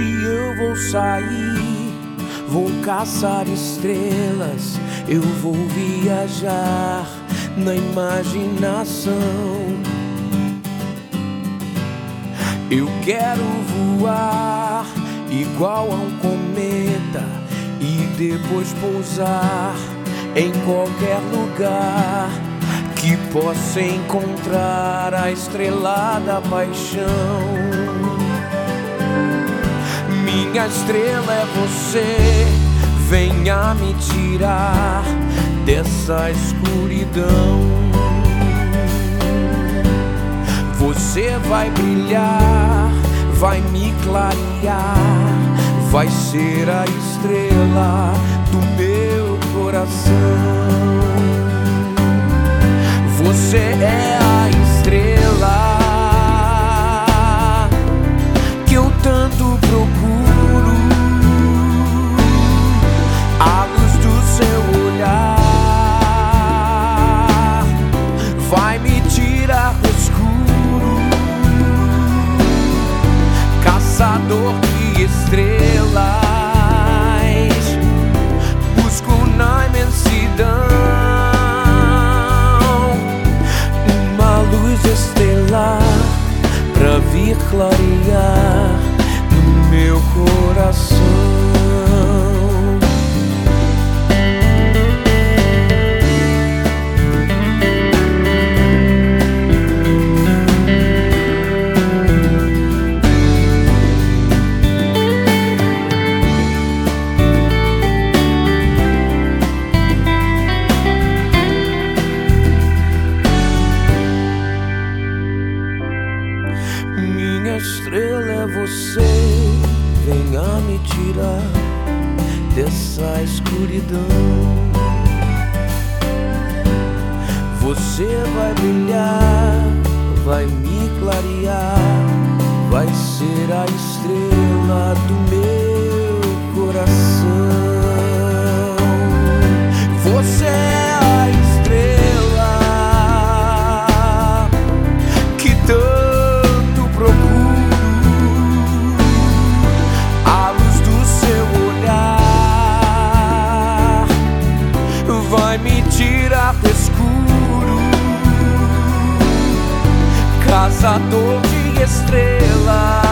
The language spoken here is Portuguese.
noite eu vou sair, vou caçar estrelas, eu vou viajar na imaginação. Eu quero voar igual a um cometa e depois pousar em qualquer lugar que possa encontrar a estrelada paixão. Minha estrela é você, venha me tirar dessa escuridão. Você vai brilhar, vai me clarear, vai ser a estrela do meu coração. Você é do escuro. Caçador de estrelas, busco na imensidão uma luz estelar pra vir clarear no meu coração. É você, venha me tirar dessa escuridão. Você vai brilhar, vai me clarear, vai ser a estrela do meu do escuro. Caçador de estrelas.